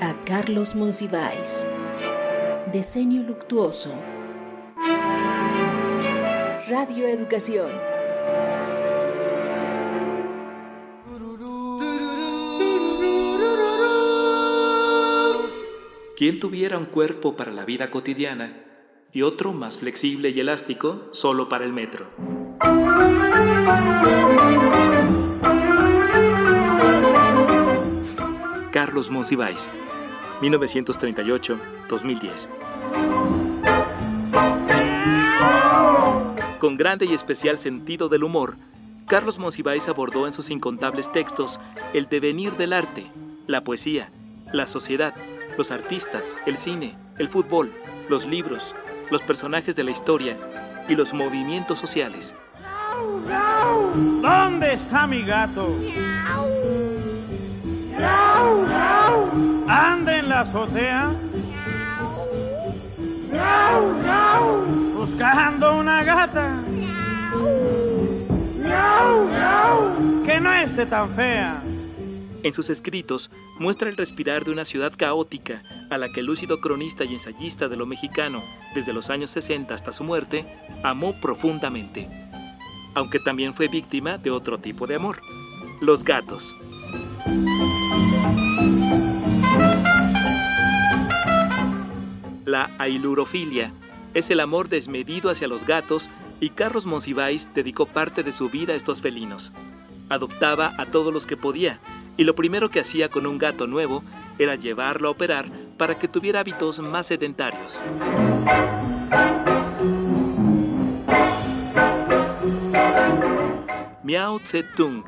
A Carlos Monsiváis. Diseño luctuoso. Radio Educación. Quien tuviera un cuerpo para la vida cotidiana y otro más flexible y elástico solo para el metro. Carlos Monsiváis, 1938-2010. Con grande y especial sentido del humor, Carlos Monsiváis abordó en sus incontables textos el devenir del arte, la poesía, la sociedad, los artistas, el cine, el fútbol, los libros, los personajes de la historia y los movimientos sociales. ¿Dónde está mi gato? ¿Anda en la azotea? Buscando una gata. Que no esté tan fea. En sus escritos muestra el respirar de una ciudad caótica a la que el lúcido cronista y ensayista de lo mexicano, desde los años 60 hasta su muerte, amó profundamente. Aunque también fue víctima de otro tipo de amor, los gatos. Ailurofilia es el amor desmedido hacia los gatos y Carlos Monsiváis dedicó parte de su vida a estos felinos. Adoptaba a todos los que podía y lo primero que hacía con un gato nuevo era llevarlo a operar para que tuviera hábitos más sedentarios. Miao Tse-tung,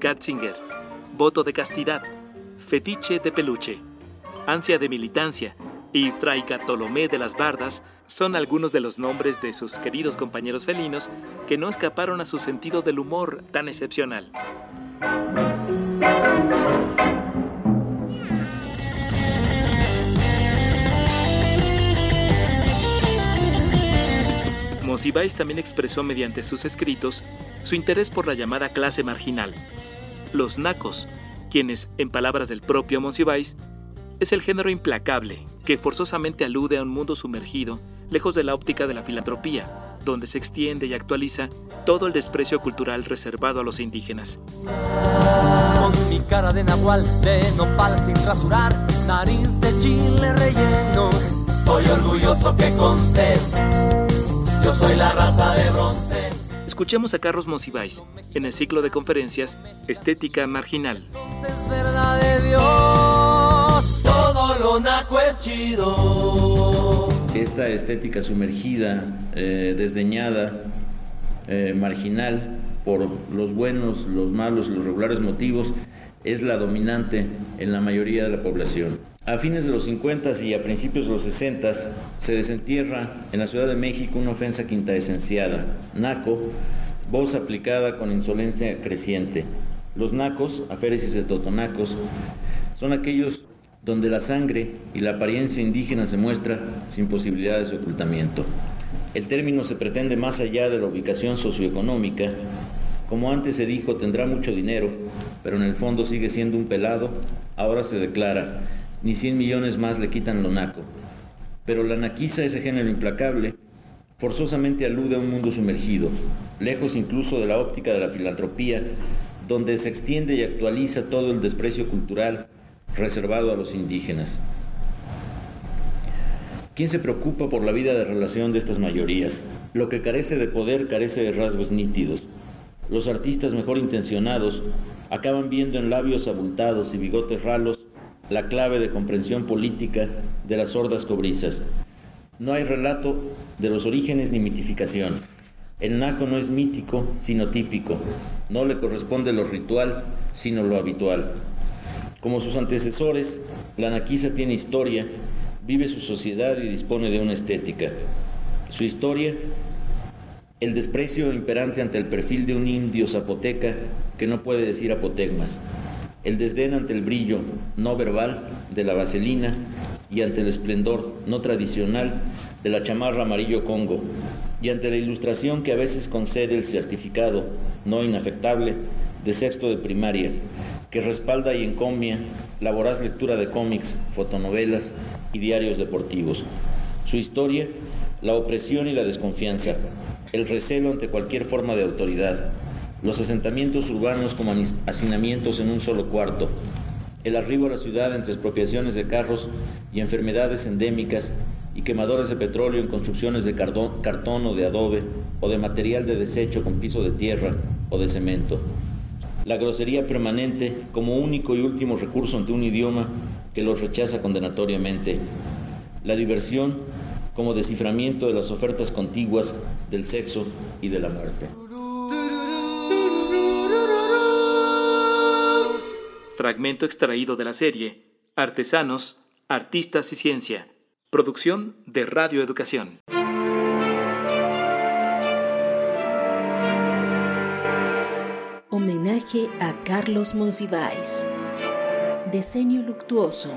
Gatzinger, voto de castidad, fetiche de peluche, ansia de militancia y Fray Bartolomé de las Bardas son algunos de los nombres de sus queridos compañeros felinos que no escaparon a su sentido del humor tan excepcional. Monsiváis también expresó mediante sus escritos su interés por la llamada clase marginal, los nacos, quienes, en palabras del propio Monsiváis, es el género implacable que forzosamente alude a un mundo sumergido, lejos de la óptica de la filantropía, donde se extiende y actualiza todo el desprecio cultural reservado a los indígenas. Con mi cara de nahual, de nopal sin rasurar, nariz de chile relleno, estoy orgulloso que conste, yo soy la raza de bronce. Escuchemos a Carlos Monsiváis en el ciclo de conferencias Estética Marginal. Es verdad de Dios, todo lo naco es chido. Esta estética sumergida, eh, desdeñada, eh, marginal por los buenos, los malos, los regulares motivos, es la dominante en la mayoría de la población. A fines de los 50 y a principios de los 60 se desentierra en la Ciudad de México una ofensa quintaesenciada, naco, voz aplicada con insolencia creciente. Los nacos, aféresis de totonacos, son aquellos donde la sangre y la apariencia indígena se muestra sin posibilidades de ocultamiento. El término se pretende más allá de la ubicación socioeconómica. Como antes se dijo, tendrá mucho dinero, pero en el fondo sigue siendo un pelado. Ahora se declara, ni 100 millones más le quitan lo naco. Pero la naquiza, ese género implacable, forzosamente alude a un mundo sumergido, lejos incluso de la óptica de la filantropía, donde se extiende y actualiza todo el desprecio cultural reservado a los indígenas. ¿Quién se preocupa por la vida de relación de estas mayorías? Lo que carece de poder carece de rasgos nítidos. Los artistas mejor intencionados acaban viendo en labios abultados y bigotes ralos la clave de comprensión política de las sordas cobrizas. No hay relato de los orígenes ni mitificación. El naco no es mítico, sino típico. No le corresponde lo ritual, sino lo habitual. Como sus antecesores, la naquiza tiene historia, vive su sociedad y dispone de una estética. Su historia, el desprecio imperante ante el perfil de un indio zapoteca que no puede decir apotegmas, el desdén ante el brillo no verbal de la vaselina y ante el esplendor no tradicional de la chamarra amarillo congo, y ante la ilustración que a veces concede el certificado no inafectable de sexto de primaria, que respalda y encomia la voraz lectura de cómics, fotonovelas y diarios deportivos. Su historia, la opresión y la desconfianza, el recelo ante cualquier forma de autoridad, los asentamientos urbanos como hacinamientos en un solo cuarto, el arribo a la ciudad entre expropiaciones de carros y enfermedades endémicas y quemadores de petróleo en construcciones de cartón o de adobe o de material de desecho con piso de tierra o de cemento. La grosería permanente como único y último recurso ante un idioma que los rechaza condenatoriamente. La diversión como desciframiento de las ofertas contiguas del sexo y de la muerte. Fragmento extraído de la serie Artesanos, Artistas y Ciencia. Producción de Radio Educación. Homenaje a Carlos Monsiváis. Diseño luctuoso.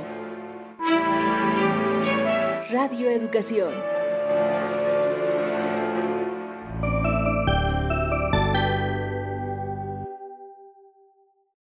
Radio Educación.